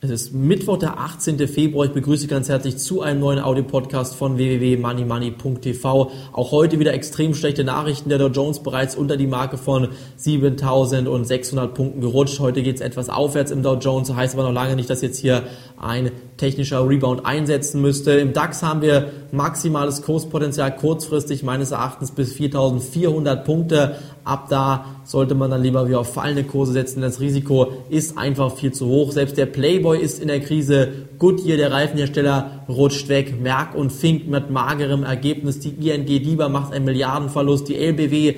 ist Mittwoch, der 18. Februar. Ich begrüße ganz herzlich zu einem neuen Audio-Podcast von www.moneymoney.tv. Auch heute wieder extrem schlechte Nachrichten. Der Dow Jones bereits unter die Marke von 7600 Punkten gerutscht. Heute geht es etwas aufwärts im Dow Jones. Heißt aber noch lange nicht, dass jetzt hier ein technischer Rebound einsetzen müsste. Im DAX haben wir maximales Kurspotenzial kurzfristig meines Erachtens bis 4400 Punkte. Ab da sollte man dann lieber wieder auf fallende Kurse setzen. Das Risiko ist einfach viel zu hoch. Selbst der Playboy ist in der Krise. Goodyear, der Reifenhersteller, rutscht weg. Merck und Fink mit magerem Ergebnis. Die ING DIBA macht einen Milliardenverlust. Die LBW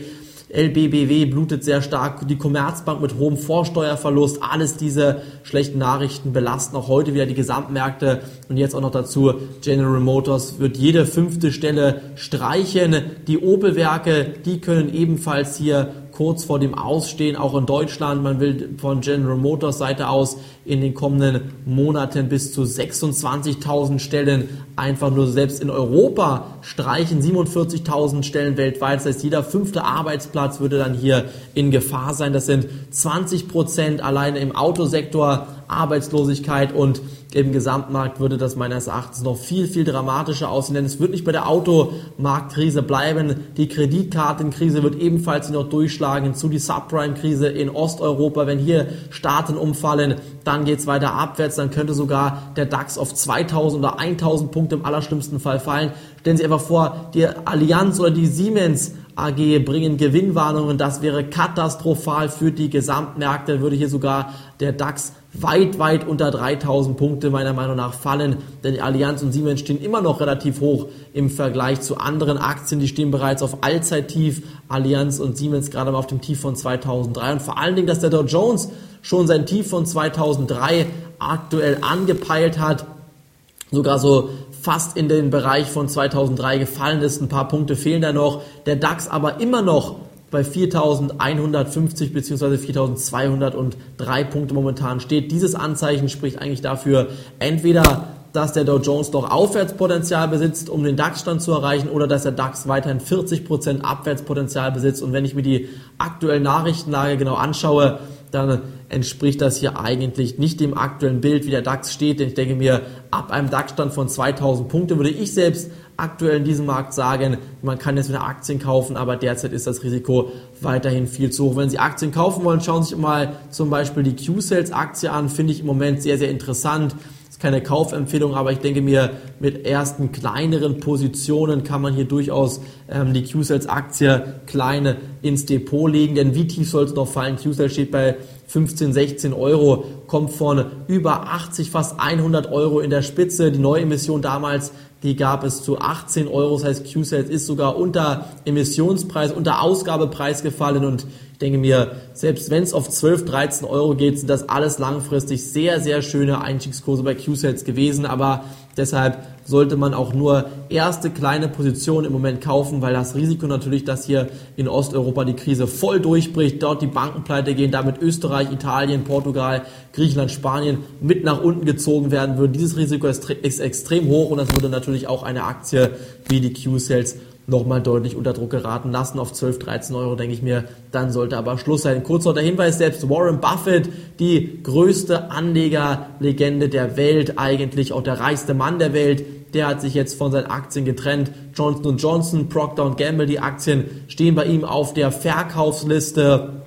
LBBW blutet sehr stark, die Commerzbank mit hohem Vorsteuerverlust, alles diese schlechten Nachrichten belasten auch heute wieder die Gesamtmärkte und jetzt auch noch dazu General Motors wird jede fünfte Stelle streichen. Die Opel-Werke, die können ebenfalls hier kurz vor dem Ausstehen, auch in Deutschland. Man will von General Motors Seite aus in den kommenden Monaten bis zu 26.000 Stellen einfach nur selbst in Europa streichen. 47.000 Stellen weltweit. Das heißt, jeder fünfte Arbeitsplatz würde dann hier in Gefahr sein. Das sind 20 Prozent alleine im Autosektor Arbeitslosigkeit und im Gesamtmarkt würde das meines Erachtens noch viel, viel dramatischer aussehen, denn es wird nicht bei der Automarktkrise bleiben. Die Kreditkartenkrise wird ebenfalls noch durchschlagen hinzu die Subprime-Krise in Osteuropa. Wenn hier Staaten umfallen, dann geht es weiter abwärts, dann könnte sogar der DAX auf 2000 oder 1000 Punkte im allerschlimmsten Fall fallen. Stellen Sie einfach vor, die Allianz oder die Siemens AG bringen Gewinnwarnungen. Das wäre katastrophal für die Gesamtmärkte. Würde hier sogar der DAX weit, weit unter 3000 Punkte meiner Meinung nach fallen, denn die Allianz und Siemens stehen immer noch relativ hoch im Vergleich zu anderen Aktien, die stehen bereits auf Allzeittief, Allianz und Siemens gerade mal auf dem Tief von 2003 und vor allen Dingen, dass der Dow Jones schon sein Tief von 2003 aktuell angepeilt hat, sogar so fast in den Bereich von 2003 gefallen ist, ein paar Punkte fehlen da noch, der DAX aber immer noch bei 4.150 bzw. 4.203 Punkte momentan steht. Dieses Anzeichen spricht eigentlich dafür, entweder dass der Dow Jones doch Aufwärtspotenzial besitzt, um den DAX-Stand zu erreichen, oder dass der DAX weiterhin 40% Abwärtspotenzial besitzt. Und wenn ich mir die aktuelle Nachrichtenlage genau anschaue, dann entspricht das hier eigentlich nicht dem aktuellen Bild, wie der DAX steht. Denn ich denke mir, ab einem DAX-Stand von 2000 Punkte würde ich selbst aktuell in diesem Markt sagen, man kann jetzt wieder Aktien kaufen, aber derzeit ist das Risiko weiterhin viel zu hoch. Wenn Sie Aktien kaufen wollen, schauen Sie sich mal zum Beispiel die Q-Sales-Aktie an, finde ich im Moment sehr, sehr interessant keine Kaufempfehlung, aber ich denke mir, mit ersten kleineren Positionen kann man hier durchaus ähm, die Q-Sales-Aktie kleine ins Depot legen. Denn wie tief soll es noch fallen? Q-Sales steht bei 15, 16 Euro, kommt von über 80, fast 100 Euro in der Spitze. Die Neuemission damals die gab es zu 18 Euro. Das heißt, Q-Sales ist sogar unter Emissionspreis, unter Ausgabepreis gefallen. Und ich denke mir, selbst wenn es auf 12, 13 Euro geht, sind das alles langfristig sehr, sehr schöne Einstiegskurse bei Q-Sales gewesen. Aber deshalb sollte man auch nur erste kleine Positionen im Moment kaufen, weil das Risiko natürlich, dass hier in Osteuropa die Krise voll durchbricht, dort die Banken pleite gehen, damit Österreich, Italien, Portugal, Griechenland, Spanien mit nach unten gezogen werden würden. Dieses Risiko ist, extrem hoch und das würde natürlich auch eine Aktie wie die Q-Sales nochmal deutlich unter Druck geraten lassen auf 12, 13 Euro, denke ich mir, dann sollte aber Schluss sein. Kurz noch der Hinweis, selbst Warren Buffett, die größte Anlegerlegende der Welt, eigentlich auch der reichste Mann der Welt, der hat sich jetzt von seinen Aktien getrennt. Johnson Johnson, Procter Gamble, die Aktien stehen bei ihm auf der Verkaufsliste.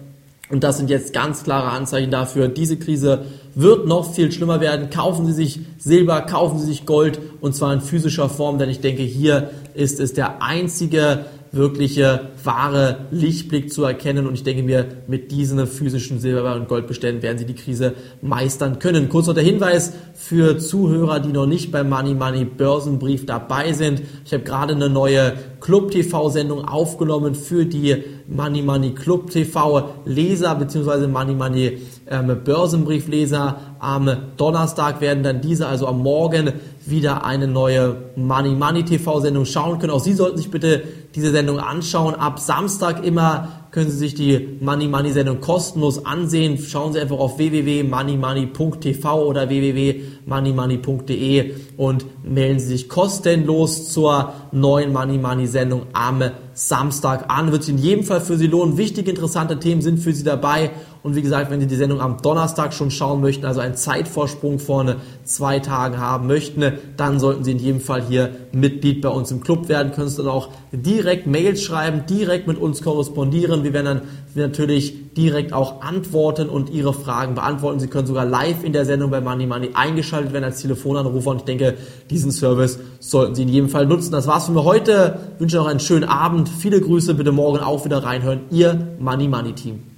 Und das sind jetzt ganz klare Anzeichen dafür, diese Krise wird noch viel schlimmer werden. Kaufen Sie sich Silber, kaufen Sie sich Gold und zwar in physischer Form, denn ich denke, hier ist es der einzige wirkliche wahre Lichtblick zu erkennen. Und ich denke mir, mit diesen physischen Silber- und Goldbeständen werden Sie die Krise meistern können. Kurz noch der Hinweis für Zuhörer, die noch nicht beim Money Money Börsenbrief dabei sind. Ich habe gerade eine neue Club TV Sendung aufgenommen für die Money Money Club TV Leser bzw. Money Money ähm, Börsenbriefleser. Am Donnerstag werden dann diese, also am Morgen, wieder eine neue Money Money TV Sendung schauen können. Auch Sie sollten sich bitte diese Sendung anschauen. Ab Samstag immer können Sie sich die Money Money Sendung kostenlos ansehen. Schauen Sie einfach auf www.moneymoney.tv oder www.moneymoney.de und melden Sie sich kostenlos zur neuen Money Money Sendung am Samstag an. Wird sich in jedem Fall für Sie lohnen. Wichtige, interessante Themen sind für Sie dabei. Und wie gesagt, wenn Sie die Sendung am Donnerstag schon schauen möchten, also einen Zeitvorsprung von zwei Tagen haben möchten, dann sollten Sie in jedem Fall hier Mitglied bei uns im Club werden. Können Sie dann auch direkt Mails schreiben, direkt mit uns korrespondieren. Wir werden dann natürlich direkt auch antworten und Ihre Fragen beantworten. Sie können sogar live in der Sendung bei Money Money eingeschaltet werden als Telefonanrufer. Und ich denke, diesen Service sollten Sie in jedem Fall nutzen. Das war's für mir heute. Ich wünsche noch einen schönen Abend. Viele Grüße. Bitte morgen auch wieder reinhören. Ihr Money Money Team.